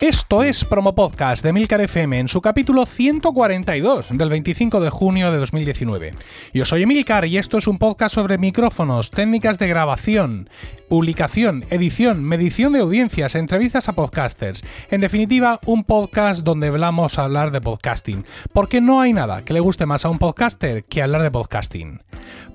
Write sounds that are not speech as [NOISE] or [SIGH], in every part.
Esto es Promo Podcast de Milcar FM en su capítulo 142 del 25 de junio de 2019. Yo soy Emilcar y esto es un podcast sobre micrófonos, técnicas de grabación, publicación, edición, medición de audiencias, entrevistas a podcasters. En definitiva, un podcast donde hablamos a hablar de podcasting, porque no hay nada que le guste más a un podcaster que hablar de podcasting.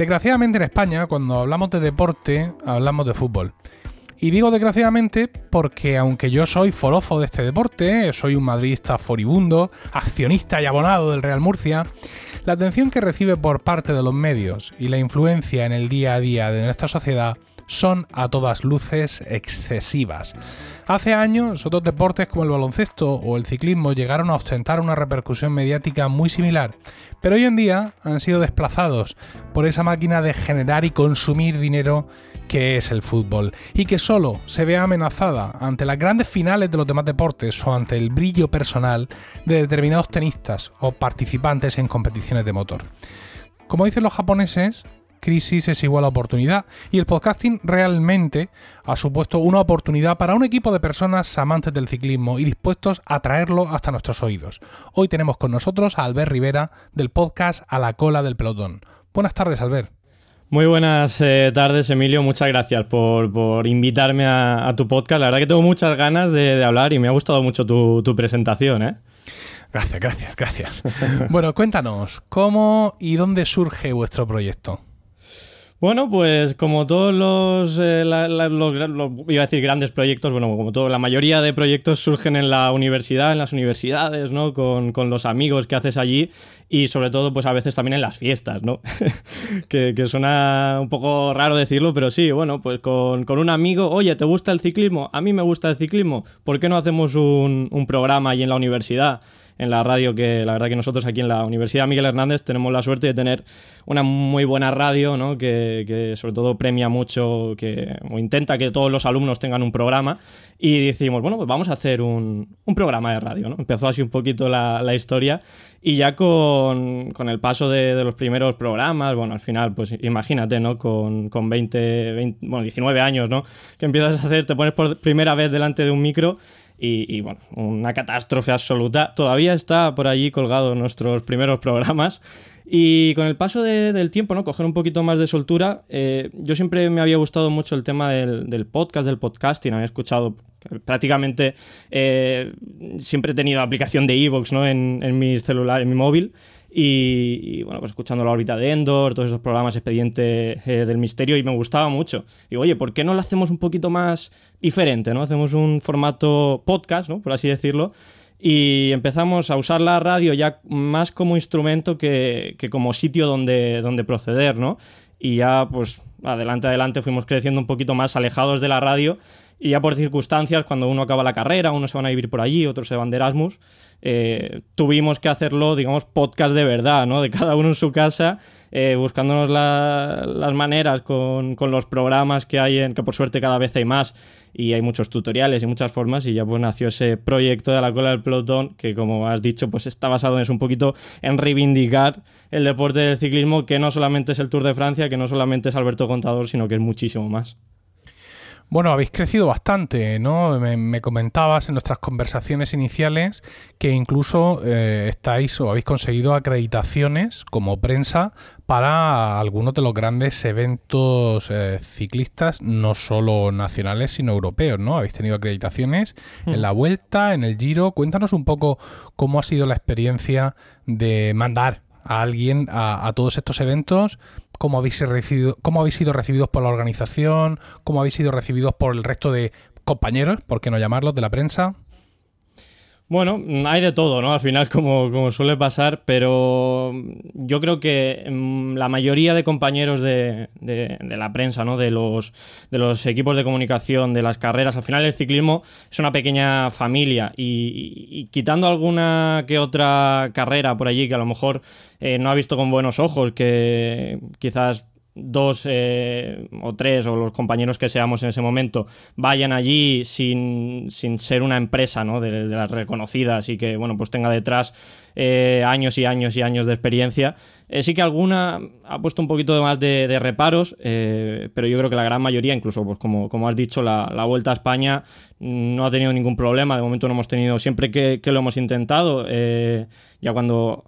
Desgraciadamente en España, cuando hablamos de deporte, hablamos de fútbol. Y digo desgraciadamente porque aunque yo soy forofo de este deporte, soy un madridista furibundo, accionista y abonado del Real Murcia, la atención que recibe por parte de los medios y la influencia en el día a día de nuestra sociedad son a todas luces excesivas. Hace años, otros deportes como el baloncesto o el ciclismo llegaron a ostentar una repercusión mediática muy similar, pero hoy en día han sido desplazados por esa máquina de generar y consumir dinero que es el fútbol, y que solo se ve amenazada ante las grandes finales de los demás deportes o ante el brillo personal de determinados tenistas o participantes en competiciones de motor. Como dicen los japoneses, crisis es igual a oportunidad y el podcasting realmente ha supuesto una oportunidad para un equipo de personas amantes del ciclismo y dispuestos a traerlo hasta nuestros oídos. Hoy tenemos con nosotros a Albert Rivera del podcast A la cola del pelotón. Buenas tardes, Albert. Muy buenas eh, tardes, Emilio. Muchas gracias por, invitarme a, tu podcast. La verdad que tengo muchas ganas de, hablar y me ha gustado mucho tu, tu presentación. ¿eh? Gracias, gracias, gracias. [LAUGHS] bueno, cuéntanos, ¿cómo y dónde surge vuestro proyecto? Bueno, pues como todos los, eh, iba a decir grandes proyectos, bueno, como todo, la mayoría de proyectos surgen en la universidad, en las universidades, ¿no? Con, los amigos que haces allí y sobre todo, pues a veces también en las fiestas, ¿no? [LAUGHS] que, suena un poco raro decirlo, pero sí, bueno, pues con, un amigo, oye, ¿te gusta el ciclismo? A mí me gusta el ciclismo, ¿por qué no hacemos un, un programa allí en la universidad? En la radio, que la verdad que nosotros aquí en la Universidad Miguel Hernández tenemos la suerte de tener una muy buena radio, ¿no? que, sobre todo premia mucho, que, o intenta que todos los alumnos tengan un programa. Y decimos, bueno, pues vamos a hacer un, programa de radio. ¿no? Empezó así un poquito la, historia. Y ya con, el paso de, los primeros programas, bueno, al final, pues imagínate, ¿no? Con, con 20, bueno, 19 años, ¿no? Que empiezas a hacer, te pones por primera vez delante de un micro y, bueno, una catástrofe absoluta. Todavía está por allí colgado nuestros primeros programas. Y con el paso del tiempo, ¿no? Coger un poquito más de soltura. Eh, yo siempre me había gustado mucho el tema del, podcast, del podcasting. Había escuchado prácticamente. Eh, siempre he tenido aplicación de Evox, ¿no? En, en mi celular, en mi móvil. Y, bueno, pues escuchando la órbita de Endor, todos esos programas expediente eh, del misterio y me gustaba mucho. Digo, oye, ¿por qué no lo hacemos un poquito más diferente, ¿no? Hacemos un formato podcast, ¿no? Por así decirlo. Y empezamos a usar la radio ya más como instrumento que, como sitio donde, donde proceder, ¿no? Y ya, pues, adelante, adelante fuimos creciendo un poquito más alejados de la radio y ya por circunstancias, cuando uno acaba la carrera, unos se van a vivir por allí, otros se van de Erasmus, eh, tuvimos que hacerlo, digamos, podcast de verdad, ¿no? De cada uno en su casa, eh, buscándonos las maneras con, los programas que hay, en, que por suerte cada vez hay más, y hay muchos tutoriales y muchas formas, y ya pues nació ese proyecto de la cola del pelotón, que como has dicho, pues está basado en eso un poquito en reivindicar el deporte del ciclismo, que no solamente es el Tour de Francia, que no solamente es Alberto Contador, sino que es muchísimo más. Bueno, habéis crecido bastante, ¿no? Me, comentabas en nuestras conversaciones iniciales que incluso eh, estáis o habéis conseguido acreditaciones como prensa para algunos de los grandes eventos eh, ciclistas, no solo nacionales, sino europeos, ¿no? Habéis tenido acreditaciones en mm. la Vuelta, en el Giro. Cuéntanos un poco cómo ha sido la experiencia de mandar a alguien a, todos estos eventos, cómo habéis, recibido, cómo habéis sido recibidos por la organización, cómo habéis sido recibidos por el resto de compañeros, por qué no llamarlos, de la prensa. Bueno, hay de todo, ¿no? Al final, como, como suele pasar, pero yo creo que mm, la mayoría de compañeros de, de, la prensa, ¿no? De los, de los equipos de comunicación, de las carreras, al final el ciclismo es una pequeña familia y, y, quitando alguna que otra carrera por allí que a lo mejor eh, no ha visto con buenos ojos, que quizás dos eh, o tres o los compañeros que seamos en ese momento vayan allí sin, ser una empresa ¿no? de, las reconocidas y que bueno pues tenga detrás eh, años y años y años de experiencia eh, sí que alguna ha puesto un poquito más de, reparos pero yo creo que la gran mayoría incluso pues como, como has dicho la, Vuelta a España no ha tenido ningún problema de momento no hemos tenido siempre que, que lo hemos intentado ya cuando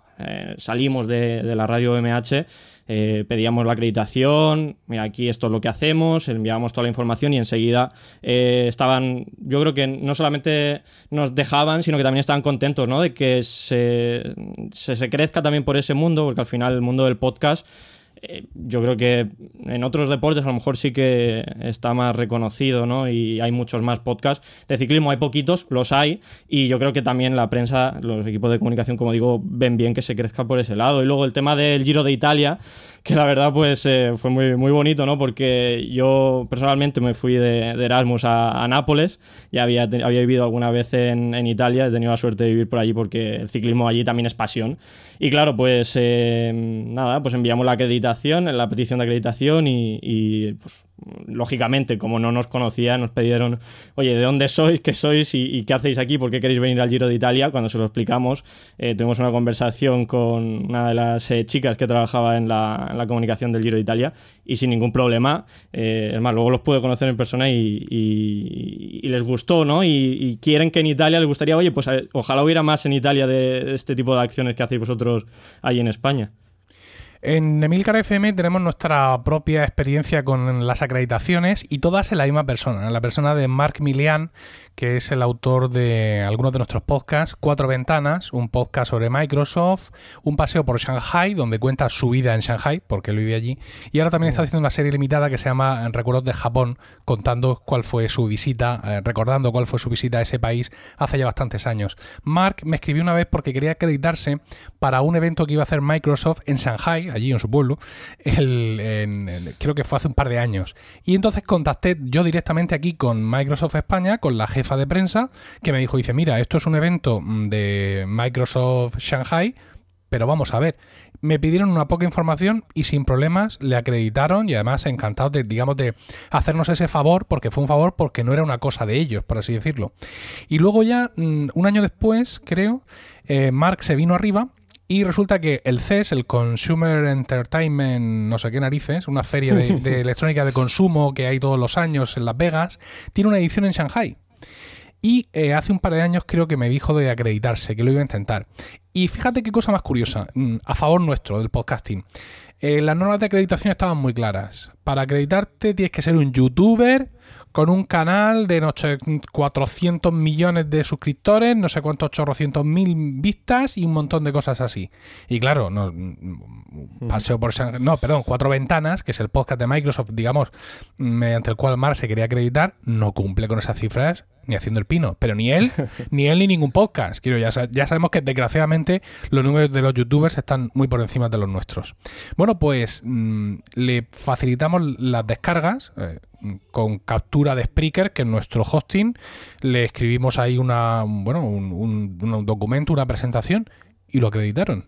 salimos de, de la radio MH eh, pedíamos la acreditación, mira, aquí esto es lo que hacemos, enviábamos toda la información y enseguida eh, estaban, yo creo que no solamente nos dejaban, sino que también estaban contentos, ¿no? De que se, se crezca también por ese mundo, porque al final el mundo del podcast eh, yo creo que en otros deportes a lo mejor sí que está más reconocido, ¿no? Y hay muchos más podcasts. De ciclismo hay poquitos, los hay, y yo creo que también la prensa, los equipos de comunicación, como digo, ven bien que se crezca por ese lado. Y luego el tema del Giro de Italia, que la verdad pues eh, fue muy, muy bonito, ¿no? Porque yo personalmente me fui de, Erasmus a, Nápoles, y había, había vivido alguna vez en, en Italia, he tenido la suerte de vivir por allí porque el ciclismo allí también es pasión. Y claro, pues eh, nada, pues enviamos la acreditación, la petición de acreditación y, pues lógicamente, como no nos conocía, nos pidieron, oye, ¿de dónde sois? ¿Qué sois? ¿Y, qué hacéis aquí? ¿Por qué queréis venir al Giro de Italia? Cuando se lo explicamos, eh, tuvimos una conversación con una de las eh, chicas que trabajaba en la, comunicación del Giro de Italia y sin ningún problema. es más, luego los pude conocer en persona y, les gustó, ¿no? Y, quieren que en Italia les gustaría, oye, pues ojalá hubiera más en Italia de este tipo de acciones que hacéis vosotros ahí en España. En Emilcar FM tenemos nuestra propia experiencia con las acreditaciones y todas en la misma persona, en la persona de Mark Milian, que es el autor de algunos de nuestros podcasts, Cuatro Ventanas, un podcast sobre Microsoft, un paseo por Shanghai, donde cuenta su vida en Shanghai, porque él vive allí, y ahora también está haciendo una serie limitada que se llama Recuerdos de Japón, contando cuál fue su visita, eh, recordando cuál fue su visita a ese país hace ya bastantes años. Mark me escribió una vez porque quería acreditarse para un evento que iba a hacer Microsoft en Shanghai, allí en su pueblo, creo que fue hace un par de años. Y entonces contacté yo directamente aquí con Microsoft España, con la jefa de prensa, que me dijo, dice, mira, esto es un evento mm, de Microsoft Shanghai, pero vamos a ver, me pidieron una poca información y sin problemas le acreditaron y además encantados de, digamos, de hacernos ese favor, porque fue un favor porque no era una cosa de ellos, por así decirlo. Y luego ya, mm, un año después, creo, eh, Mark se vino arriba y resulta que el CES, el Consumer Entertainment, no sé qué narices, una feria de, de [LAUGHS] electrónica de consumo que hay todos los años en Las Vegas, tiene una edición en Shanghai. Y eh, hace un par de años creo que me dijo de acreditarse, que lo iba a intentar. Y fíjate qué cosa más curiosa, mm, a favor nuestro del podcasting. Eh, las normas de acreditación estaban muy claras. Para acreditarte tienes que ser un youtuber con un canal de no sé, 400 millones de suscriptores, no sé cuántos 800 mil vistas y un montón de cosas así. Y claro, no, paseo por... No, perdón, Cuatro Ventanas, que es el podcast de Microsoft, digamos, mediante el cual Mar se quería acreditar, no cumple con esas cifras ni haciendo el pino. Pero ni él, [LAUGHS] ni él ni ningún podcast. Quiero, ya, ya sabemos que desgraciadamente los números de los youtubers están muy por encima de los nuestros. Bueno, pues mm, le facilitamos las descargas. Eh, con captura de Spreaker, que en nuestro hosting le escribimos ahí una, bueno, un, documento, una presentación y lo acreditaron.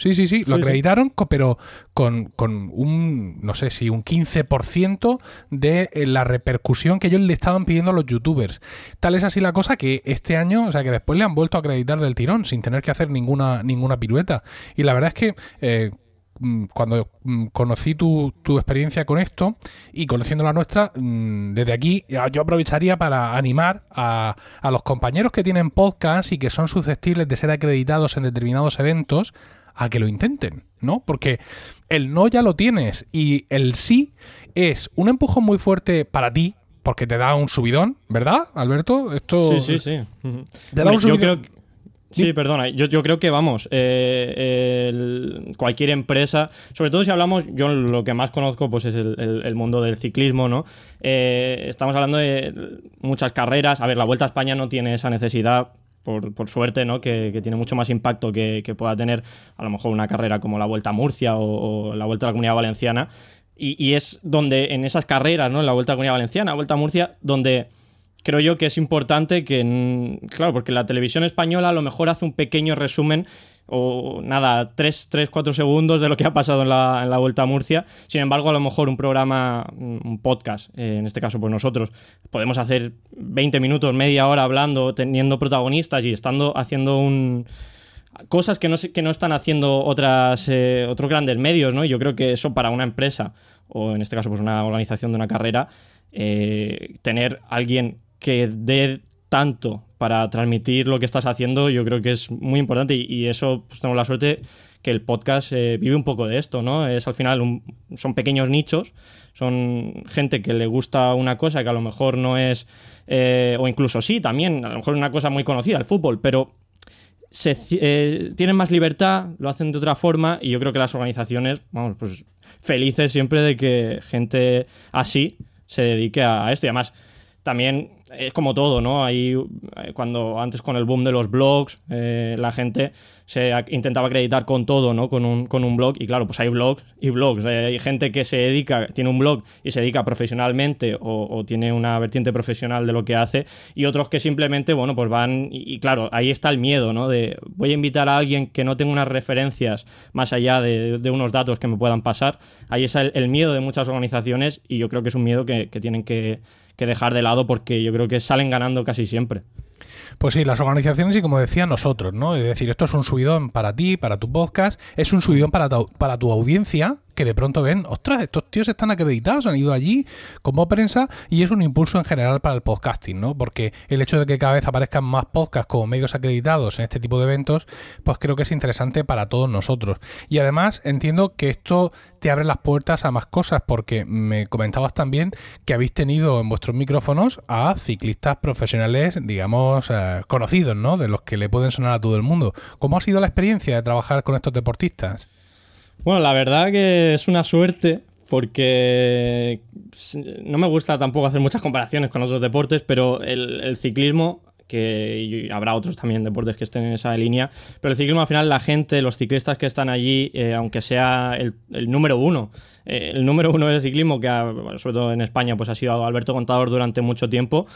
Sí, sí, sí, lo acreditaron, pero con, un, no sé si un 15% de eh, la repercusión que ellos le estaban pidiendo a los youtubers. Tal es así la cosa que este año, o sea, que después le han vuelto a acreditar del tirón, sin tener que hacer ninguna, ninguna pirueta. Y la verdad es que eh, Mm, cuando mm, conocí tu, experiencia con esto y conociendo la nuestra, mm, desde aquí yo aprovecharía para animar a, a los compañeros que tienen podcast y que son susceptibles de ser acreditados en determinados eventos a que lo intenten, ¿no? Porque el no ya lo tienes y el sí es un empujón muy fuerte para ti, porque te da un subidón, ¿verdad, Alberto? Esto sí, sí, sí. Te da un subidón. Sí, perdona. Yo, yo creo que vamos, eh, cualquier empresa, sobre todo si hablamos, yo lo que más conozco pues es el, mundo del ciclismo, ¿no? Eh, estamos hablando de muchas carreras. A ver, la Vuelta a España no tiene esa necesidad por, suerte, ¿no? Que, tiene mucho más impacto que, pueda tener a lo mejor una carrera como la Vuelta a Murcia o, la Vuelta a la Comunidad Valenciana. Y, es donde en esas carreras, ¿no? En la Vuelta a la Comunidad Valenciana, Vuelta a Murcia, donde creo yo que es importante que, claro, porque la televisión española a lo mejor hace un pequeño resumen o nada, 3, 3 4 segundos de lo que ha pasado en la, en la, Vuelta a Murcia. Sin embargo, a lo mejor un programa, un podcast, eh, en este caso pues nosotros, podemos hacer 20 minutos, media hora hablando, teniendo protagonistas y estando haciendo un cosas que no, que no están haciendo otras, eh, otros grandes medios, ¿no? Yo creo que eso para una empresa, o en este caso pues una organización de una carrera, eh, tener alguien que dé tanto para transmitir lo que estás haciendo, yo creo que es muy importante y, eso pues, tenemos la suerte que el podcast eh, vive un poco de esto, ¿no? Es al final, son pequeños nichos, son gente que le gusta una cosa que a lo mejor no es, eh, o incluso sí, también, a lo mejor una cosa muy conocida, el fútbol, pero eh, tienen más libertad, lo hacen de otra forma y yo creo que las organizaciones, vamos, pues felices siempre de que gente así se dedique a esto y además también es como todo, ¿no? Ahí, eh, cuando antes con el boom de los blogs, eh, la gente se intentaba acreditar con todo, ¿no? Con un, con un blog. Y claro, pues hay blogs y blogs. Eh, hay gente que se dedica, tiene un blog y se dedica profesionalmente o, tiene una vertiente profesional de lo que hace. Y otros que simplemente, bueno, pues van. Y, claro, ahí está el miedo, ¿no? De voy a invitar a alguien que no tenga unas referencias más allá de, unos datos que me puedan pasar. Ahí está el, miedo de muchas organizaciones y yo creo que es un miedo que tienen que que dejar de lado porque yo creo que salen ganando casi siempre. Pues sí, las organizaciones y como decía nosotros, ¿no? Es decir, esto es un subidón para ti, para tu podcast, es un subidón para para tu audiencia que de pronto ven, ostras, estos tíos están acreditados, han ido allí como prensa y es un impulso en general para el podcasting, ¿no? Porque el hecho de que cada vez aparezcan más podcasts como medios acreditados en este tipo de eventos, pues creo que es interesante para todos nosotros. Y además entiendo que esto te abre las puertas a más cosas porque me comentabas también que habéis tenido en vuestros micrófonos a ciclistas profesionales, digamos, eh, conocidos, ¿no? De los que le pueden sonar a todo el mundo. ¿Cómo ha sido la experiencia de trabajar con estos deportistas? Bueno, la verdad que es una suerte porque no me gusta tampoco hacer muchas comparaciones con otros deportes, pero el, ciclismo que habrá otros también deportes que estén en esa línea, pero el ciclismo al final la gente, los ciclistas que están allí, eh, aunque sea el, número uno, eh, el número uno del ciclismo, que sobre todo en España pues ha sido Alberto Contador durante mucho tiempo,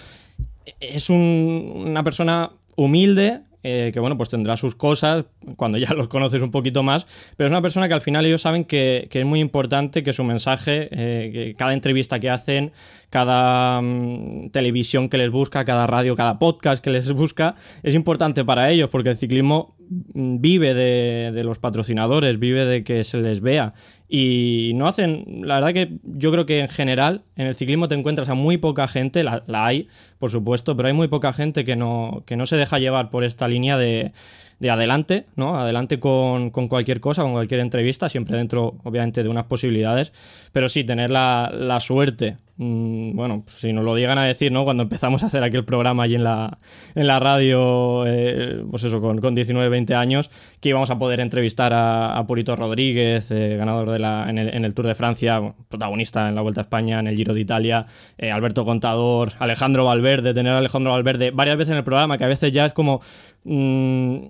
es una persona humilde, eh, que bueno, pues tendrá sus cosas cuando ya [LAUGHS] los conoces un poquito más, pero es una persona que al final ellos saben que, es muy importante que su mensaje, eh, que cada entrevista que hacen, cada mm, televisión que les busca, cada radio, cada podcast que les [LAUGHS] busca, es importante para ellos porque el ciclismo mm, vive de, los patrocinadores, vive de que se les vea y no hacen, la verdad que yo creo que en general en el ciclismo te encuentras a muy poca gente, la, hay por supuesto, pero hay muy poca gente que no, que no se deja llevar por esta línea de, de adelante, ¿no? Adelante con, cualquier cosa, con cualquier entrevista, siempre dentro, obviamente, de unas posibilidades, pero sí, tener la, la suerte bueno, pues si nos lo llegan a decir, ¿no? Cuando empezamos a hacer aquel programa allí en la, en la radio, eh, pues eso, con, con, 19, 20 años, que íbamos a poder entrevistar a, Purito Rodríguez, eh, ganador de la, en, el, Tour de Francia, protagonista en la Vuelta a España, en el Giro de Italia, eh, Alberto Contador, Alejandro Valverde, tener a Alejandro Valverde varias veces en el programa, que a veces ya es como... Mm,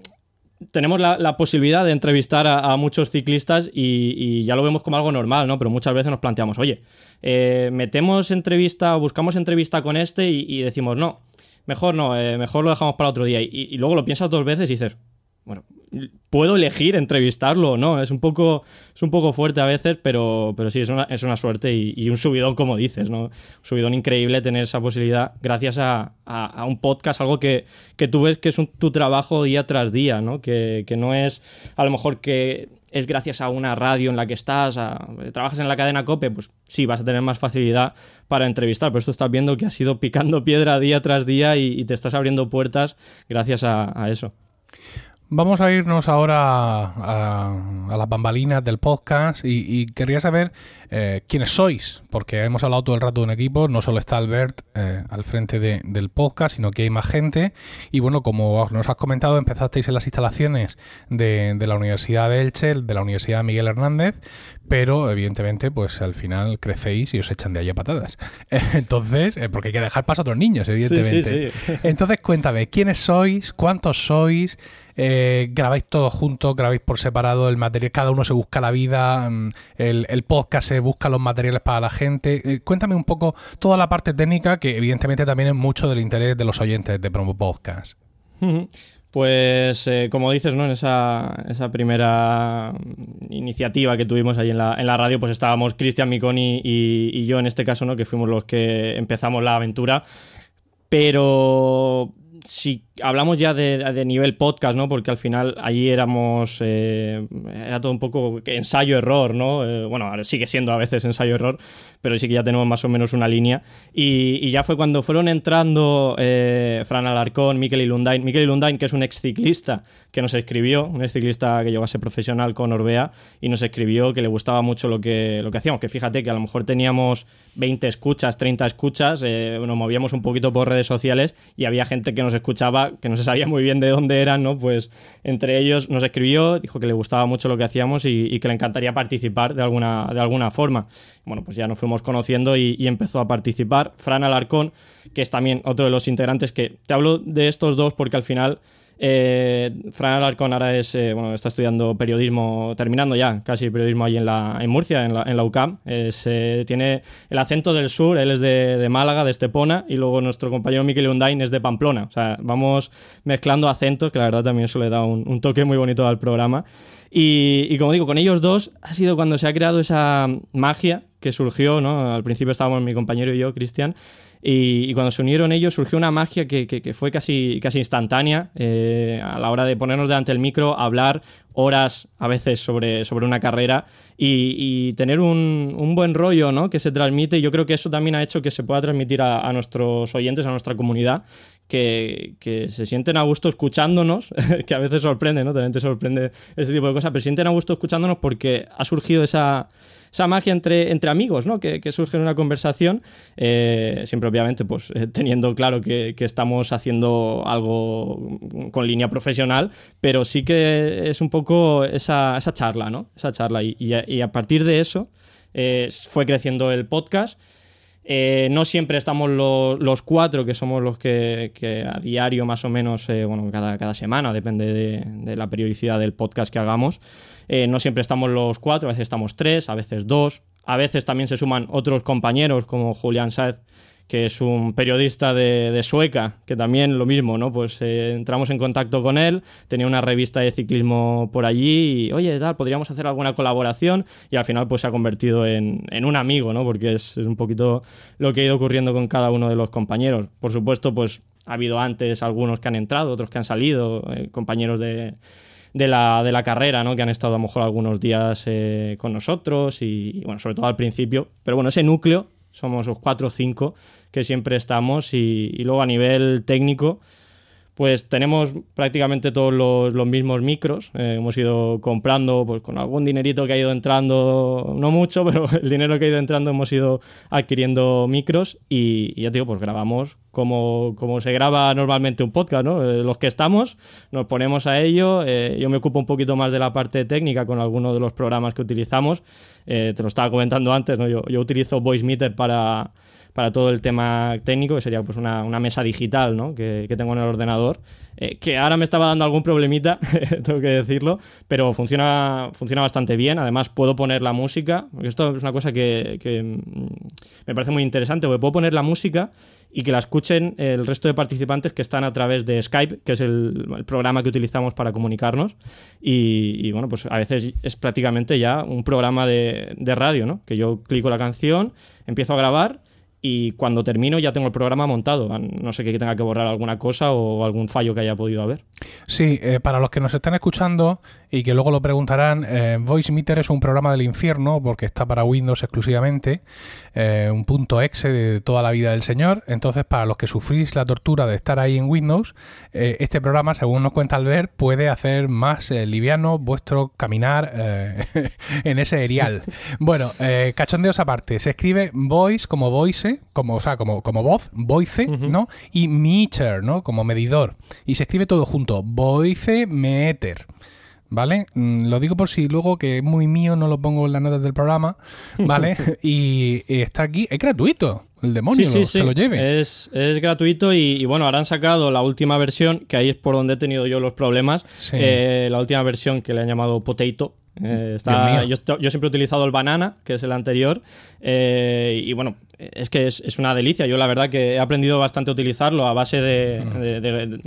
tenemos la, posibilidad de entrevistar a, muchos ciclistas y, ya lo vemos como algo normal, ¿no? Pero muchas veces nos planteamos, oye, eh, metemos entrevista, buscamos entrevista con este y, decimos, no, mejor no, eh, mejor lo dejamos para otro día. y, luego lo piensas dos veces y dices, bueno, puedo elegir entrevistarlo o no. Es un poco, es un poco fuerte a veces, pero, pero sí, es una, es una suerte y, un subidón, como dices, ¿no? Un subidón increíble tener esa posibilidad gracias a, un podcast, algo que, tú ves que es tu trabajo día tras día, ¿no? Que, no es a lo mejor que es gracias a una radio en la que estás, trabajas en la cadena COPE, pues sí, vas a tener más facilidad para entrevistar, pero esto estás viendo que has ido picando piedra día tras día y, te estás abriendo puertas gracias a eso. Vamos a irnos ahora a, las bambalinas del podcast y, querría saber eh, quiénes sois, porque hemos hablado todo el rato de un equipo, no solo está Albert eh, al frente del podcast, sino que hay más gente. Y bueno, como nos has comentado, empezasteis en las instalaciones de, la Universidad de Elche, de la Universidad Miguel Hernández, pero evidentemente, pues al final crecéis y os echan de ahí a patadas. [LAUGHS] Entonces, eh, porque hay que dejar paso a otros niños, evidentemente. [LAUGHS] Entonces, cuéntame, ¿quiénes sois? ¿Cuántos sois? Eh, grabáis todos juntos, grabáis por separado el material, cada uno se busca la vida, mm, el, podcast se busca los materiales para la gente. Eh, cuéntame un poco toda la parte técnica que evidentemente también es mucho del interés de los oyentes de Promo Podcast. Pues eh, como dices, ¿no? En esa, esa, primera iniciativa que tuvimos ahí en la, en la radio, pues estábamos Cristian Miconi y, y, yo en este caso, ¿no? Que fuimos los que empezamos la aventura. Pero si hablamos ya de, nivel podcast, ¿no? Porque al final allí éramos. Eh, era todo un poco ensayo-error, ¿no? Eh, bueno, sigue siendo a veces ensayo-error, pero sí que ya tenemos más o menos una línea. Y, ya fue cuando fueron entrando eh, Fran Alarcón, Mikel Ilundain. Mikel Ilundain, que es un ex ciclista que nos escribió, un ex ciclista que llegó a ser profesional con Orbea, y nos escribió que le gustaba mucho lo que, lo que hacíamos. Que fíjate que a lo mejor teníamos 20 escuchas, 30 escuchas, nos movíamos un poquito por redes sociales y había gente que nos escuchaba que no se sabía muy bien de dónde eran, ¿no? Pues entre ellos nos escribió, dijo que le gustaba mucho lo que hacíamos y, que le encantaría participar de alguna, de alguna forma. Bueno, pues ya nos fuimos conociendo y, y empezó a participar. Fran Alarcón, que es también otro de los integrantes que te hablo de estos dos porque al final eh, Fran Alarcón ahora es, eh, bueno, está estudiando periodismo, terminando ya casi periodismo ahí en, Murcia, en la, en la UCAM. Eh, tiene el acento del sur, él es de, Málaga, de Estepona, y luego nuestro compañero Miquel Undain es de Pamplona. O sea, vamos mezclando acentos, que la verdad también eso le da un, toque muy bonito al programa. Y, y, como digo, con ellos dos ha sido cuando se ha creado esa magia que surgió, ¿no? Al principio estábamos mi compañero y yo, Cristian, y, cuando se unieron ellos surgió una magia que, fue casi, casi instantánea eh, a la hora de ponernos delante del micro, hablar horas a veces sobre, sobre una carrera y, tener un, buen rollo ¿no? que se transmite. Y yo creo que eso también ha hecho que se pueda transmitir a, nuestros oyentes, a nuestra comunidad, que, se sienten a gusto escuchándonos, [LAUGHS] que a veces sorprende, ¿no? También te sorprende este tipo de cosas, pero se sienten a gusto escuchándonos porque ha surgido esa esa magia entre, entre amigos, ¿no? Que, surge en una conversación, eh, siempre obviamente pues eh, teniendo claro que, estamos haciendo algo con línea profesional, pero sí que es un poco esa, charla, ¿no? Esa charla y, a, partir de eso eh, fue creciendo el podcast. No siempre estamos los cuatro, que somos los que, a diario más o menos, bueno, cada, cada semana, depende de, de, la periodicidad del podcast que hagamos, eh, no siempre estamos los cuatro, a veces estamos tres, a veces dos. A veces también se suman otros compañeros como Julián Saez, que es un periodista de, Sueca, que también lo mismo, ¿no? Pues eh, entramos en contacto con él, tenía una revista de ciclismo por allí y, oye, tal, podríamos hacer alguna colaboración y al final pues se ha convertido en, un amigo, ¿no? Porque es, un poquito lo que ha ido ocurriendo con cada uno de los compañeros. Por supuesto, pues ha habido antes algunos que han entrado, otros que han salido, eh, compañeros de de la, de la carrera, ¿no? Que han estado a lo mejor algunos días eh, con nosotros y, bueno, sobre todo al principio. Pero bueno, ese núcleo, somos los cuatro o cinco que siempre estamos y, y luego a nivel técnico pues tenemos prácticamente todos los, mismos micros. Eh, hemos ido comprando pues, con algún dinerito que ha ido entrando, no mucho, [LAUGHS] pero el dinero que ha ido entrando hemos ido adquiriendo micros y, ya digo, pues grabamos como, como, se graba normalmente un podcast, ¿no? Eh, los que estamos nos ponemos a ello. Eh, yo me ocupo un poquito más de la parte técnica con algunos de los programas que utilizamos. te lo estaba comentando antes, ¿no? Yo, yo utilizo VoiceMeter para para todo el tema técnico, que sería pues una, mesa digital ¿no? que, tengo en el ordenador, eh, que ahora me estaba dando algún problemita, [LAUGHS] tengo que decirlo, pero funciona, funciona bastante bien. Además, puedo poner la música, porque esto es una cosa que, mm, me parece muy interesante, porque puedo poner la música y que la escuchen el resto de participantes que están a través de Skype, que es el, programa que utilizamos para comunicarnos. Y, bueno, pues a veces es prácticamente ya un programa de, de radio, ¿no? Que yo clico la canción, empiezo a grabar y cuando termino ya tengo el programa montado. No sé que tenga que borrar alguna cosa o algún fallo que haya podido haber. Sí, eh, para los que nos están escuchando y que luego lo preguntarán, eh, Voice Meter es un programa del infierno porque está para Windows exclusivamente, eh, un punto exe de toda la vida del señor. Entonces, para los que sufrís la tortura de estar ahí en Windows, este programa, según nos cuenta Albert, puede hacer más liviano vuestro caminar [LAUGHS] en ese erial. Bueno, cachondeos aparte, se escribe voice como voice como, o sea, como, como voz, voice, ¿no? Y meter, ¿no? Como medidor. Y se escribe todo junto, voice meter. ¿Vale? Mm, lo digo por si luego que es muy mío no lo pongo en las notas del programa, ¿vale? [LAUGHS] y, está aquí, es gratuito. El demonio se lo lleve. Es, es gratuito y, bueno, ahora han sacado la última versión, que ahí es por donde he tenido yo los problemas. Eh, la última versión que le han llamado Potato, eh, está, yo, yo, siempre he utilizado el banana, que es el anterior, eh, y bueno, es que es, una delicia. Yo la verdad que he aprendido bastante a utilizarlo a base de,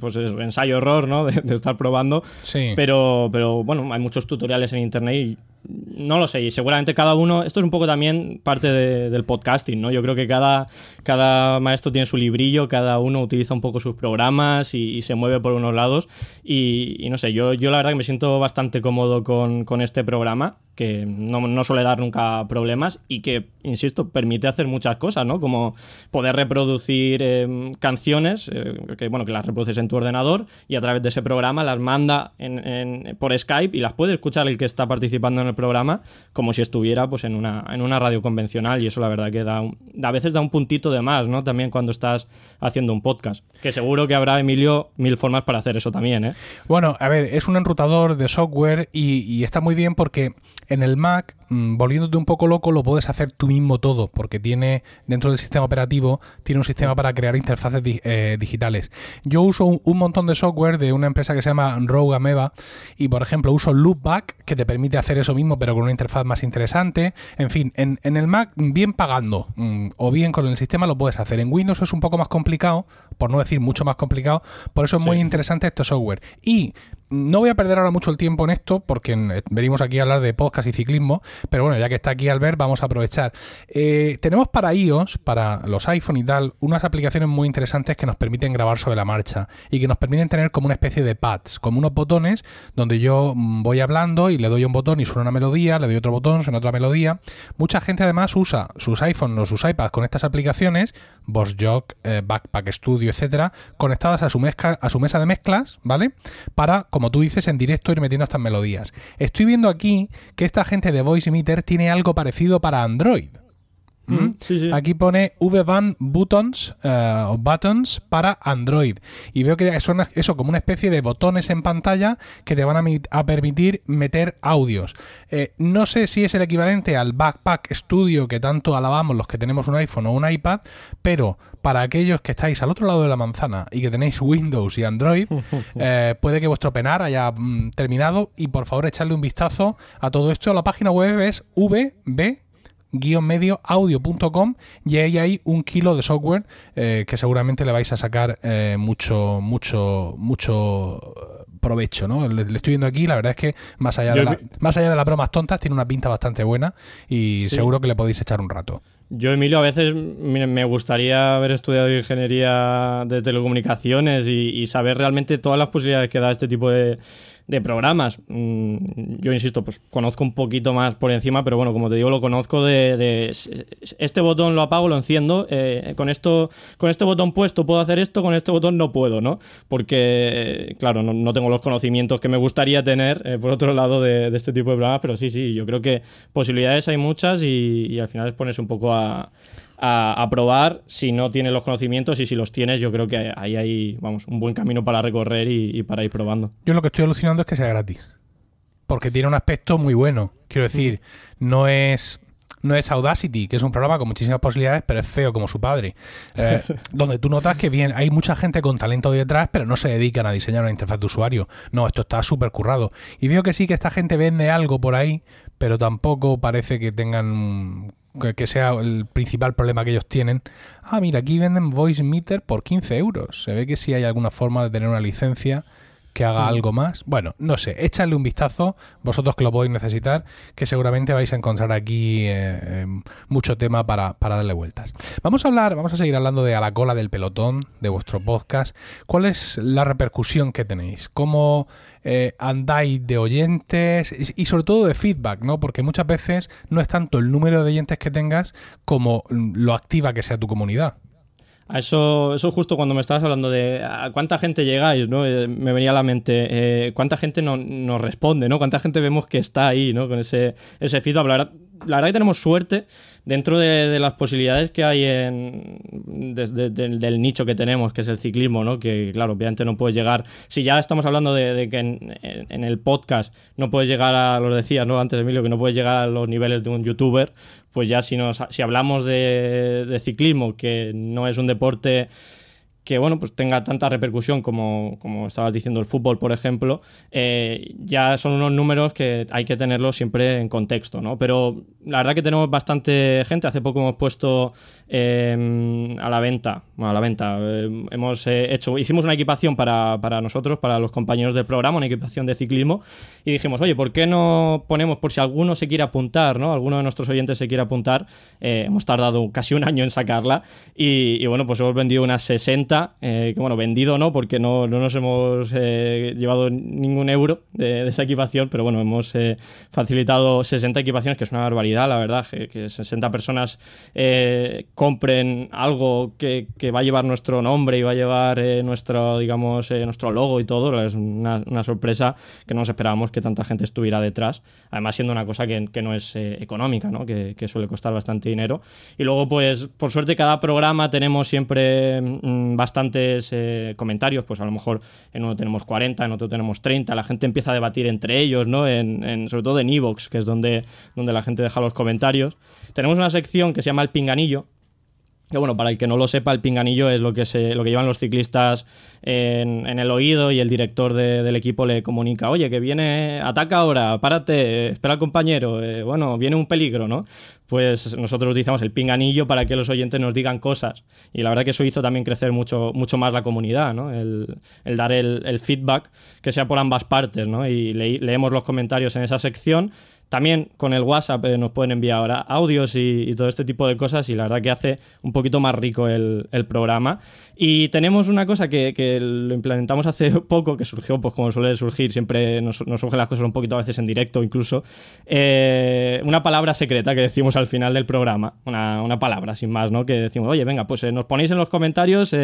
pues ensayo error, ¿no? [LAUGHS] De, estar probando. Sí. Pero, pero bueno, hay muchos tutoriales en internet y no lo sé, y seguramente cada uno, esto es un poco también parte del podcasting, ¿no? Yo creo que cada, cada maestro tiene su librillo, cada uno utiliza un poco sus programas y, se mueve por unos lados. Y, no sé, yo, yo la verdad que me siento bastante cómodo con, con este programa, que no, no, suele dar nunca problemas y que, insisto, permite hacer muchas cosas, ¿no? Como poder reproducir em, canciones, eh, que bueno, que las reproduces en tu ordenador y a través de ese programa las manda en, por Skype y las puede escuchar el que está participando en el programa como si estuviera pues en una, en una radio convencional y eso la verdad que da a veces da un puntito de más, ¿no? También cuando estás haciendo un podcast. Que seguro que habrá, Emilio, mil formas para hacer eso también, ¿eh? Bueno, a ver, es un enrutador de software y está muy bien porque en el Mac Mm, volviéndote un poco loco, lo puedes hacer tú mismo todo, porque tiene dentro del sistema operativo, tiene un sistema para crear interfaces eh, digitales. Yo uso un, montón de software de una empresa que se llama Rogue Ameba y, por ejemplo, uso Loopback, que te permite hacer eso mismo, pero con una interfaz más interesante. En fin, en, el Mac, bien pagando mm, o bien con el sistema lo puedes hacer. En Windows es un poco más complicado, por no decir mucho más complicado, por eso es muy interesante este software. Y no voy a perder ahora mucho el tiempo en esto, porque venimos aquí a hablar de podcast y ciclismo, pero bueno, ya que está aquí Albert, vamos a aprovechar. Eh, tenemos para iOS, para los iPhone y tal, unas aplicaciones muy interesantes que nos permiten grabar sobre la marcha y que nos permiten tener como una especie de pads, como unos botones donde yo mm, voy hablando y le doy un botón y suena una melodía, le doy otro botón, suena otra melodía. Mucha gente además usa sus iPhones o sus iPads con estas aplicaciones, Boss Jog, eh, Backpack Studio, etcétera, conectadas a su, a su mesa de mezclas, ¿vale? Para, como tú dices, en directo ir metiendo estas melodías. Estoy viendo aquí que esta gente de Voice Meter tiene algo parecido para Android. ¿Mm? Aquí pone V-Band Buttons eh, o Buttons para Android. Y veo que son eso como una especie de botones en pantalla que te van a, permitir meter audios. Eh, no sé si es el equivalente al Backpack Studio que tanto alabamos los que tenemos un iPhone o un iPad, pero para aquellos que estáis al otro lado de la manzana y que tenéis Windows y Android, [LAUGHS] eh, puede que vuestro penar haya mm, terminado y por favor echarle un vistazo a todo esto. La página web es vb audio.com y ahí hay un kilo de software eh, que seguramente le vais a sacar eh, mucho, mucho, mucho provecho, ¿no? Le, estoy viendo aquí, la verdad es que más allá, de más allá de las bromas tontas, tiene una pinta bastante buena y seguro que le podéis echar un rato. Yo, Emilio, a veces me gustaría haber estudiado ingeniería de telecomunicaciones y saber realmente todas las posibilidades que da este tipo de, de programas. Mm, yo insisto, pues conozco un poquito más por encima, pero bueno, como te digo, lo conozco de, este botón lo apago, lo enciendo, eh, con esto, con este botón puesto puedo hacer esto, con este botón no puedo, ¿no? Porque, claro, no, tengo los conocimientos que me gustaría tener, eh, por otro lado, de, este tipo de programas, pero sí, sí, yo creo que posibilidades hay muchas y, y al final es ponerse un poco a a, probar si no tienes los conocimientos y si los tienes, yo creo que ahí hay vamos, un buen camino para recorrer y, para ir probando. Yo lo que estoy alucinando es que sea gratis. Porque tiene un aspecto muy bueno. Quiero decir, no es no es Audacity, que es un programa con muchísimas posibilidades, pero es feo como su padre. Eh, [LAUGHS] donde tú notas que bien, hay mucha gente con talento detrás, pero no se dedican a diseñar una interfaz de usuario. No, esto está súper currado. Y veo que sí que esta gente vende algo por ahí, pero tampoco parece que tengan que, sea el principal problema que ellos tienen. Ah, mira, aquí venden Voice Meter por 15 euros. Se ve que sí hay alguna forma de tener una licencia que haga mm. algo más. Bueno, no sé, échale un vistazo, vosotros que lo podéis necesitar, que seguramente vais a encontrar aquí eh, em, mucho tema para, para, darle vueltas. Vamos a hablar, vamos a seguir hablando de a la cola del pelotón, de vuestro podcast. ¿Cuál es la repercusión que tenéis? ¿Cómo eh, andáis de oyentes? Y, y, sobre todo de feedback, ¿no? Porque muchas veces no es tanto el número de oyentes que tengas como lo activa que sea tu comunidad. A eso, eso justo cuando me estabas hablando de a cuánta gente llegáis, ¿no? Eh, me venía a la mente eh, cuánta gente no, nos responde, ¿no? Cuánta gente vemos que está ahí, ¿no? Con ese, ese feedback. La verdad, la verdad que tenemos suerte dentro de, las posibilidades que hay en, desde del nicho que tenemos, que es el ciclismo, ¿no? Que, claro, obviamente no puedes llegar. Si ya estamos hablando de, que en, el podcast no puedes llegar a, lo decías, ¿no? Antes, Emilio, que no puedes llegar a los niveles de un youtuber, pues ya si, nos, si hablamos de ciclismo, que no es un deporte que bueno, pues tenga tanta repercusión como, como estabas diciendo el fútbol, por ejemplo, eh, ya son unos números que hay que tenerlos siempre en contexto, ¿no? Pero la verdad que tenemos bastante gente. Hace poco hemos puesto em, a la venta, bueno, a la venta, em, hemos eh, hecho, hicimos una equipación para, para, nosotros, para los compañeros del programa, una equipación de ciclismo, y dijimos, oye, ¿por qué no ponemos, por si alguno se quiere apuntar, ¿no? Alguno de nuestros oyentes se quiere apuntar, eh, hemos tardado casi un año en sacarla, y, bueno, pues hemos vendido unas 60 eh, que bueno, vendido no, porque no, no nos hemos eh, llevado ningún euro de, esa equipación, pero bueno, hemos eh, facilitado 60 equipaciones, que es una barbaridad, la verdad, que, 60 personas compren algo que, que, va a llevar nuestro nombre y va a llevar nuestro, digamos, nuestro logo y todo, es una, sorpresa que no nos esperábamos que tanta gente estuviera detrás, además siendo una cosa que, que no es económica, ¿no? Que, que, suele costar bastante dinero. Y luego, pues, por suerte, cada programa tenemos siempre mm, bastantes eh, comentarios, pues a lo mejor en uno tenemos 40, en otro tenemos 30, la gente empieza a debatir entre ellos, ¿no? Sobre todo en Evox, que es donde, donde la gente deja los comentarios. Tenemos una sección que se llama El Pinganillo, que bueno, para el que no lo sepa, el pinganillo es lo que, se, lo que llevan los ciclistas en, el oído y el director del equipo le comunica, oye, que viene, ataca ahora, párate, espera al compañero, eh, bueno, viene un peligro, ¿no? Pues nosotros utilizamos el pinganillo para que los oyentes nos digan cosas. Y la verdad que eso hizo también crecer mucho, mucho más la comunidad, ¿no? El, dar el, feedback que sea por ambas partes, ¿no? Y leemos los comentarios en esa sección también con el WhatsApp eh, nos pueden enviar ahora audios y, todo este tipo de cosas y la verdad que hace un poquito más rico el, programa. Y tenemos una cosa que, lo implementamos hace [LAUGHS] poco, que surgió pues como suele surgir, siempre nos, surgen las cosas un poquito a veces en directo incluso, eh, una palabra secreta que decimos al final del programa, una, palabra sin más, ¿no? Que decimos, oye, venga, pues eh, nos ponéis en los comentarios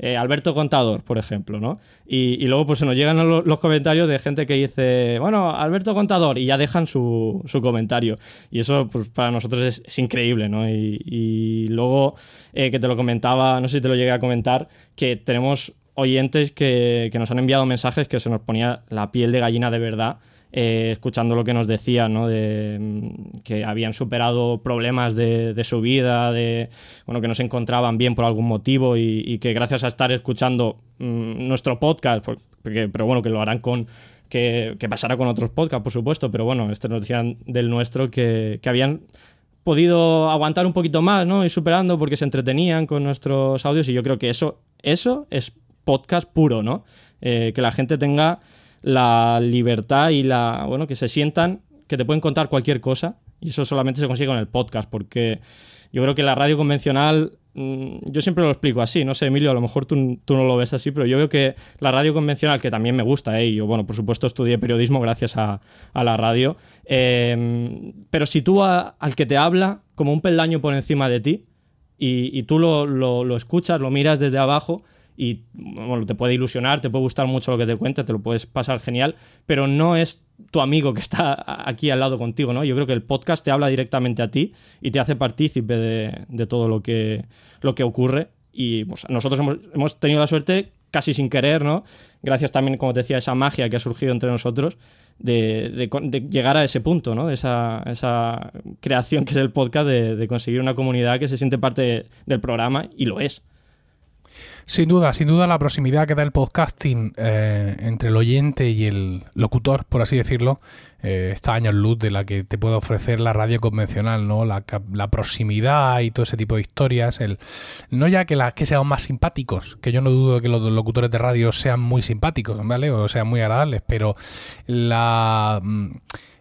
Alberto Contador, por ejemplo, ¿no? Y, luego pues se nos llegan los comentarios de gente que dice, bueno, Alberto Contador, y ya dejan su su, comentario. Y eso pues, para nosotros es, increíble, ¿no? Y, luego eh, que te lo comentaba, no sé si te lo llegué a comentar, que tenemos oyentes que, nos han enviado mensajes que se nos ponía la piel de gallina de verdad. Eh, escuchando lo que nos decían, ¿no? de, mm, que habían superado problemas de, su vida, de bueno, que no se encontraban bien por algún motivo y, que gracias a estar escuchando mm, nuestro podcast, porque, pero bueno, que lo harán con, que, pasará con otros podcasts, por supuesto, pero bueno, este nos decían del nuestro que, habían podido aguantar un poquito más, ¿no? Y superando porque se entretenían con nuestros audios y yo creo que eso, eso es podcast puro, ¿no? Eh, que la gente tenga la libertad y la, bueno, que se sientan que te pueden contar cualquier cosa y eso solamente se consigue con el podcast porque yo creo que la radio convencional yo siempre lo explico así, no sé, Emilio, a lo mejor tú, no lo ves así, pero yo veo que la radio convencional, que también me gusta, ¿eh? yo, bueno, por supuesto estudié periodismo gracias a, la radio, em, pero si tú al que te habla como un peldaño por encima de ti y, tú lo, escuchas, lo miras desde abajo, y bueno, te puede ilusionar, te puede gustar mucho lo que te cuente, te lo puedes pasar genial, pero no es tu amigo que está aquí al lado contigo, ¿no? Yo creo que el podcast te habla directamente a ti y te hace partícipe de, todo lo que, lo que ocurre. Y pues, nosotros hemos, tenido la suerte, casi sin querer, ¿no? Gracias también, como te decía, a esa magia que ha surgido entre nosotros, de, llegar a ese punto, ¿no? De esa, esa, creación que es el podcast, de conseguir una comunidad que se siente parte del programa y lo es. Sin duda, sin duda la proximidad que da el podcasting eh, entre el oyente y el locutor, por así decirlo, eh, está años luz de la que te puede ofrecer la radio convencional, ¿no? La, proximidad y todo ese tipo de historias. El, no ya que, la, que sean más simpáticos, que yo no dudo que los locutores de radio sean muy simpáticos, ¿vale? O sean muy agradables, pero la... Mm,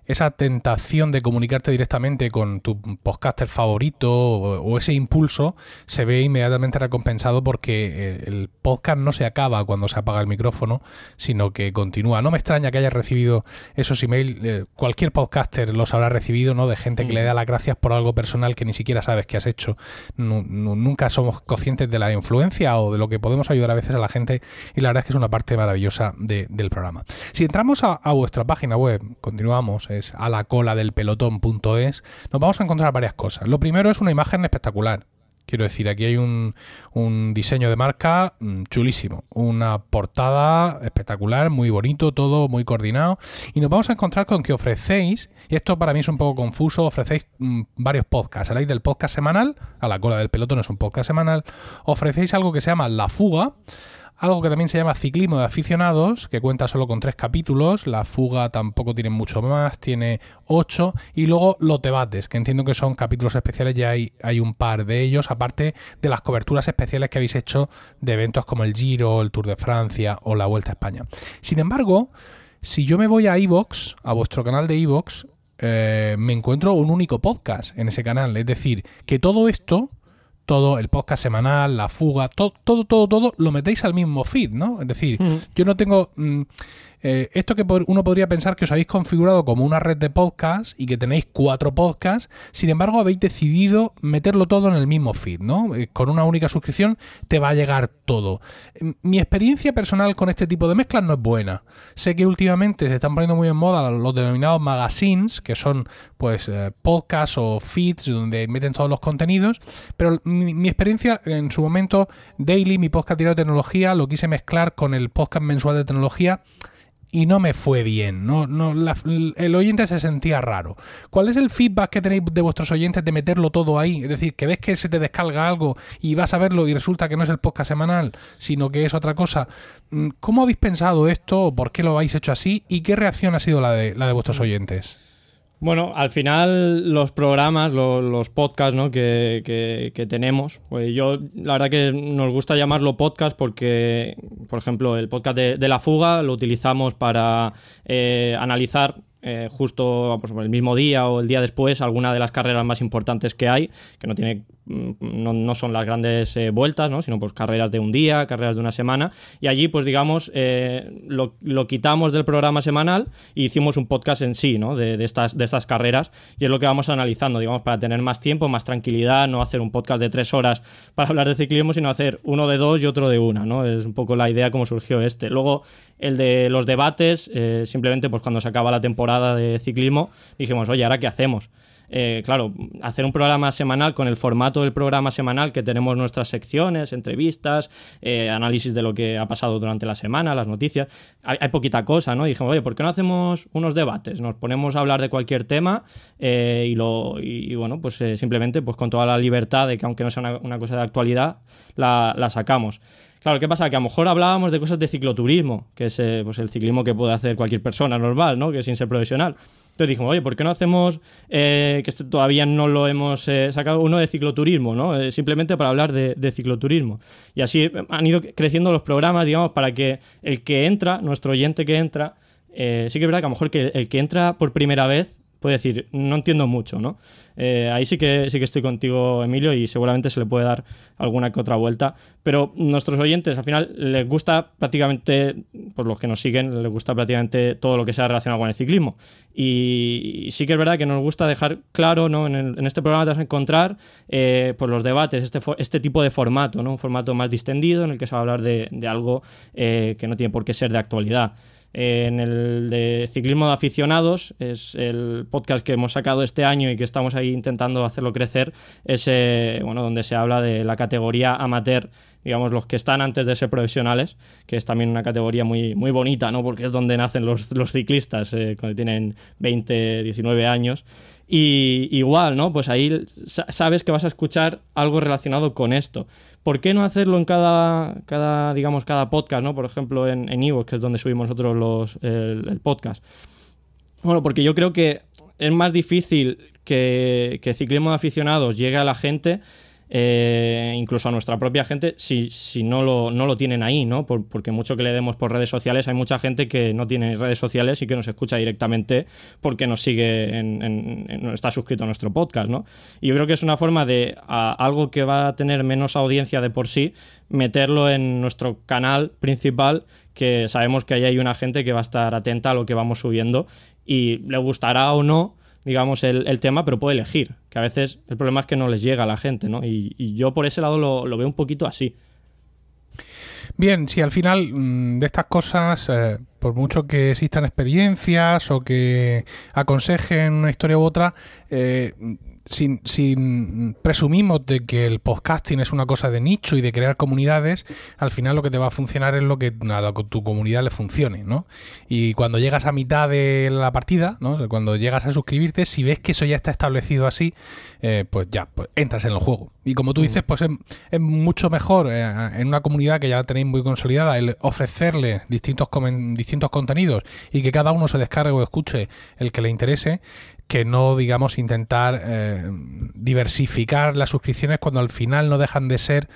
esa tentación de comunicarte directamente con tu podcaster favorito o, ese impulso se ve inmediatamente recompensado porque eh, el podcast no se acaba cuando se apaga el micrófono, sino que continúa. No me extraña que hayas recibido esos emails, eh, cualquier podcaster los habrá recibido, ¿no? De gente que le da las gracias por algo personal que ni siquiera sabes que has hecho. nunca somos conscientes de la influencia o de lo que podemos ayudar a veces a la gente y la verdad es que es una parte maravillosa del programa. Si entramos a, a vuestra página web, continuamos, a la cola del pelotón.es, nos vamos a encontrar varias cosas. Lo primero es una imagen espectacular. Quiero decir, aquí hay un, diseño de marca mm, chulísimo, una portada espectacular, muy bonito, todo muy coordinado. Y nos vamos a encontrar con que ofrecéis, y esto para mí es un poco confuso, ofrecéis mm, varios podcasts. Habláis del podcast semanal, a la cola del pelotón es un podcast semanal, ofrecéis algo que se llama La Fuga algo que también se llama Ciclismo de Aficionados, que cuenta solo con tres capítulos, La Fuga tampoco tiene mucho más, tiene ocho, y luego Los Debates, que entiendo que son capítulos especiales, ya hay, hay un par de ellos, aparte de las coberturas especiales que habéis hecho de eventos como el Giro, el Tour de Francia o la Vuelta a España. Sin embargo, si yo me voy a Evox, a vuestro canal de Evox, eh, me encuentro un único podcast en ese canal. Es decir, que todo esto todo, el podcast semanal, la fuga, todo, todo, todo, todo, lo metéis al mismo feed, ¿no? Es decir, yo no tengo... Mm, eh, esto que uno podría pensar que os habéis configurado como una red de podcasts y que tenéis cuatro podcasts, sin embargo habéis decidido meterlo todo en el mismo feed, ¿no? Eh, con una única suscripción te va a llegar todo. Mi experiencia personal con este tipo de mezclas no es buena. Sé que últimamente se están poniendo muy en moda los denominados magazines, que son pues eh, podcasts o feeds donde meten todos los contenidos, pero mi, mi experiencia en su momento, Daily, mi podcast diario de tecnología, lo quise mezclar con el podcast mensual de tecnología y no me fue bien. No, no, el oyente se sentía raro. ¿Cuál es el feedback que tenéis de vuestros oyentes de meterlo todo ahí? Es decir, que ves que se te descarga algo y vas a verlo y resulta que no es el podcast semanal, sino que es otra cosa. Mm, ¿Cómo habéis pensado esto? ¿Por qué lo habéis hecho así? ¿Y qué reacción ha sido la de, la de vuestros oyentes? Bueno, al final los programas, los, podcasts ¿no? que, tenemos, pues yo la verdad que nos gusta llamarlo podcast porque, por ejemplo, el podcast de, La Fuga lo utilizamos para eh, analizar eh, justo pues, el mismo día o el día después alguna de las carreras más importantes que hay, que no, tiene, mm, no, son las grandes eh, vueltas, ¿no? sino pues carreras de un día, carreras de una semana. Y allí, pues digamos, eh, lo, quitamos del programa semanal y hicimos un podcast en sí ¿no? de, estas, de estas carreras. Y es lo que vamos analizando, digamos, para tener más tiempo, más tranquilidad, no hacer un podcast de tres horas [LAUGHS] para hablar de ciclismo, sino hacer uno de dos y otro de una. ¿no? Es un poco la idea como surgió este. Luego, el de los debates, simplemente pues cuando se acaba la temporada de ciclismo, dijimos, oye, ¿ahora qué hacemos? Eh, claro, hacer un programa semanal con el formato del programa semanal que tenemos nuestras secciones, entrevistas, eh, análisis de lo que ha pasado durante la semana, las noticias, hay, poquita cosa, ¿no? dijimos, oye, ¿por qué no hacemos unos debates? Nos ponemos a hablar de cualquier tema eh, y, lo, y, bueno, pues simplemente pues con toda la libertad de que aunque no sea una, cosa de actualidad, la, sacamos. Claro, ¿qué pasa? Que a lo mejor hablábamos de cosas de cicloturismo, que es eh, pues el ciclismo que puede hacer cualquier persona normal, ¿no? Que sin ser profesional. Entonces dijimos, oye, ¿por qué no hacemos, eh, que todavía no lo hemos eh, sacado, uno de cicloturismo, ¿no? simplemente para hablar de, cicloturismo. Y así han ido creciendo los programas, digamos, para que el que entra, nuestro oyente que entra, sí que es verdad que a lo mejor que el que entra por primera vez puede decir, no entiendo mucho, ¿no? Eh, ahí sí que, sí que estoy contigo, Emilio, y seguramente se le puede dar alguna que otra vuelta. Pero nuestros oyentes, al final, les gusta prácticamente, por los que nos siguen, les gusta prácticamente todo lo que sea relacionado con el ciclismo. Y, sí que es verdad que nos gusta dejar claro, ¿no? En, este programa te vas a encontrar eh, pues los debates, este, este tipo de formato, ¿no? Un formato más distendido en el que se va a hablar de, algo eh, que no tiene por qué ser de actualidad en el de ciclismo de aficionados, es el podcast que hemos sacado este año y que estamos ahí intentando hacerlo crecer, es bueno, donde se habla de la categoría amateur, digamos, los que están antes de ser profesionales, que es también una categoría muy, muy bonita, ¿no? Porque es donde nacen los, ciclistas, eh, cuando tienen 20, 19 años. Y igual, ¿no? Pues ahí sabes que vas a escuchar algo relacionado con esto. ¿Por qué no hacerlo en cada, cada digamos, cada podcast, ¿no? Por ejemplo, en, en que es donde subimos nosotros los, el, podcast. Bueno, porque yo creo que es más difícil que, que ciclismo de aficionados llegue a la gente eh, incluso a nuestra propia gente, si, si no, lo, no lo tienen ahí, ¿no? porque mucho que le demos por redes sociales, hay mucha gente que no tiene redes sociales y que nos escucha directamente porque nos sigue, en, está suscrito a nuestro podcast, ¿no? Y yo creo que es una forma de algo que va a tener menos audiencia de por sí, meterlo en nuestro canal principal, que sabemos que ahí hay una gente que va a estar atenta a lo que vamos subiendo y le gustará o no digamos, el, tema, pero puede elegir. Que a veces el problema es que no les llega a la gente, ¿no? Y, yo por ese lado lo, veo un poquito así. Bien, si al final mm, de estas cosas, eh, por mucho que existan experiencias o que aconsejen una historia u otra, eh, sin, presumimos de que el podcasting es una cosa de nicho y de crear comunidades, al final lo que te va a funcionar es lo que a tu comunidad le funcione, ¿no? Y cuando llegas a mitad de la partida, ¿no? Cuando llegas a suscribirte, si ves que eso ya está establecido así, eh, pues ya, pues entras en el juego. Y como tú dices, pues es, mucho mejor eh, en una comunidad que ya tenéis muy consolidada el ofrecerle distintos, distintos contenidos y que cada uno se descargue o escuche el que le interese que no, digamos, intentar eh, diversificar las suscripciones cuando al final no dejan de ser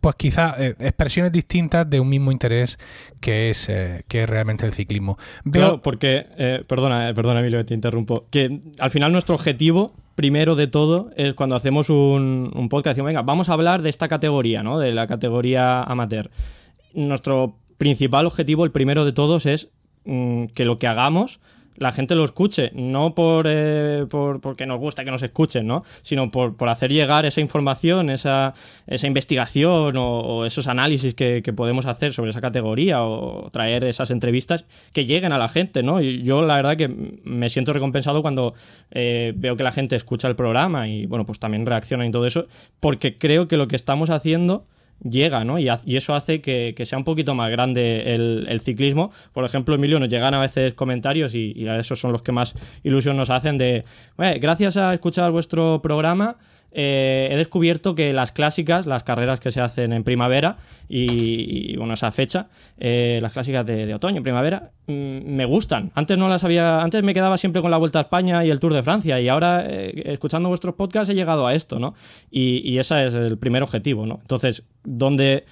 pues quizá eh, expresiones distintas de un mismo interés que es, eh, que es realmente el ciclismo. Veo... porque, perdona, perdona Emilio te interrumpo, que al final nuestro objetivo, primero de todo, es cuando hacemos un, un podcast, decimos, venga, vamos a hablar de esta categoría, ¿no? De la categoría amateur. Nuestro principal objetivo, el primero de todos, es mm, que lo que hagamos la gente lo escuche, no por, eh, por porque nos gusta que nos escuchen, ¿no? sino por, hacer llegar esa información, esa, esa investigación o, esos análisis que, podemos hacer sobre esa categoría o traer esas entrevistas que lleguen a la gente. ¿no? Y yo la verdad que me siento recompensado cuando eh, veo que la gente escucha el programa y bueno, pues también reacciona y todo eso, porque creo que lo que estamos haciendo llega, ¿no? Y, eso hace que, sea un poquito más grande el, ciclismo. Por ejemplo, Emilio, nos llegan a veces comentarios y, y esos son los que más ilusión nos hacen de, gracias a escuchar vuestro programa, eh, he descubierto que las clásicas, las carreras que se hacen en primavera y, bueno, esa fecha, eh, las clásicas de, otoño, primavera, mm, me gustan. Antes no las había, antes me quedaba siempre con la Vuelta a España y el Tour de Francia y ahora eh, escuchando vuestros podcasts he llegado a esto, ¿no? Y, y ese es el primer objetivo, ¿no? Entonces, donde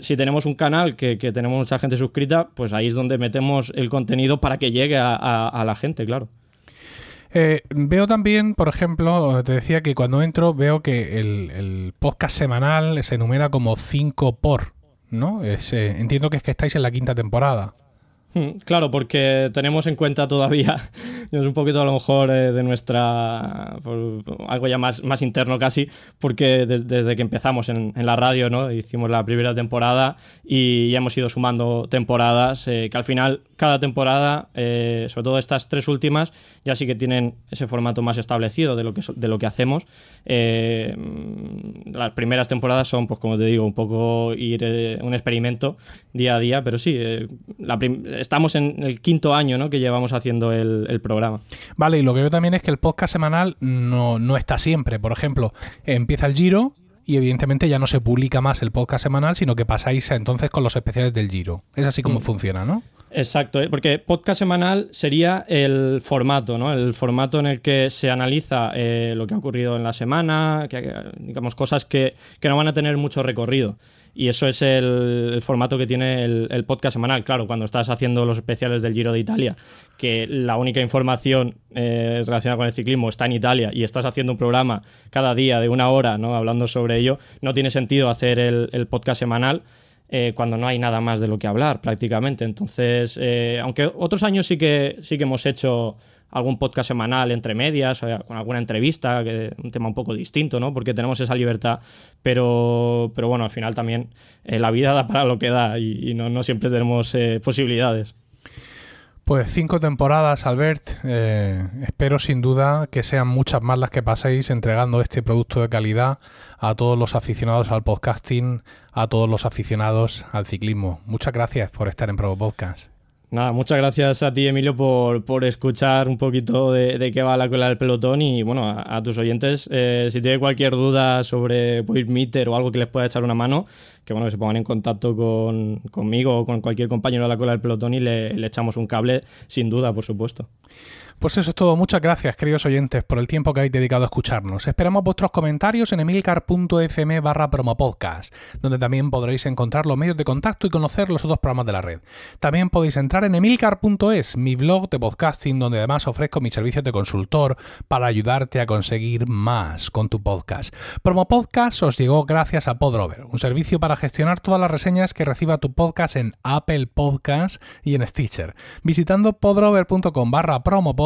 si tenemos un canal que, tenemos mucha gente suscrita, pues ahí es donde metemos el contenido para que llegue a la gente, claro. Eh, veo también, por ejemplo, te decía que cuando entro veo que el, podcast semanal se enumera como 5 por, ¿no? Eh, entiendo que es que estáis en la quinta temporada. Hmm, claro, porque tenemos en cuenta todavía, [LAUGHS] es un poquito a lo mejor eh, de nuestra, algo ya más, más interno casi, porque desde que empezamos en, la radio, ¿no? Hicimos la primera temporada y ya hemos ido sumando temporadas, eh, que al final cada temporada, eh, sobre todo estas tres últimas, ya sí que tienen ese formato más establecido de lo que, de lo que hacemos. las primeras temporadas son, pues como te digo, un poco ir un experimento día a día, pero sí, la estamos en el quinto año ¿no? que llevamos haciendo el, programa. Vale, y lo que veo también es que el podcast semanal no, no está siempre. Por ejemplo, empieza el Giro, y evidentemente ya no se publica más el podcast semanal, sino que pasáis entonces con los especiales del Giro. Es así como mm. funciona, ¿no? Exacto, ¿eh? porque podcast semanal sería el formato, ¿no? El formato en el que se analiza eh, lo que ha ocurrido en la semana, que, digamos, cosas que, que no van a tener mucho recorrido. Y eso es el, formato que tiene el, podcast semanal. Claro, cuando estás haciendo los especiales del Giro de Italia, que la única información eh, relacionada con el ciclismo está en Italia y estás haciendo un programa cada día de una hora ¿no? hablando sobre ello, no tiene sentido hacer el, podcast semanal. Eh, cuando no hay nada más de lo que hablar prácticamente. Entonces, eh, aunque otros años sí que, sí que hemos hecho algún podcast semanal entre medias, con alguna entrevista, que un tema un poco distinto, ¿no? Porque tenemos esa libertad, pero, pero bueno, al final también eh, la vida da para lo que da y, no, siempre tenemos eh, posibilidades. Pues cinco temporadas, Albert. Eh, espero sin duda que sean muchas más las que paséis entregando este producto de calidad a todos los aficionados al podcasting, a todos los aficionados al ciclismo. Muchas gracias por estar en Provo Podcast. Nada, muchas gracias a ti, Emilio, por, por escuchar un poquito de, qué va la cola del pelotón y, bueno, a, tus oyentes, eh, si tienen cualquier duda sobre Meter o algo que les pueda echar una mano, que, bueno, que se pongan en contacto con, conmigo o con cualquier compañero de la cola del pelotón y le echamos un cable, sin duda, por supuesto. Pues eso es todo. Muchas gracias, queridos oyentes, por el tiempo que habéis dedicado a escucharnos. Esperamos vuestros comentarios en emilcar.fm barra promopodcast, donde también podréis encontrar los medios de contacto y conocer los otros programas de la red. También podéis entrar en emilcar.es, mi blog de podcasting, donde además ofrezco mis servicios de consultor para ayudarte a conseguir más con tu podcast. Promopodcast os llegó gracias a Podrover, un servicio para gestionar todas las reseñas que reciba tu podcast en Apple Podcasts y en Stitcher. Visitando podrover.com barra promopodcast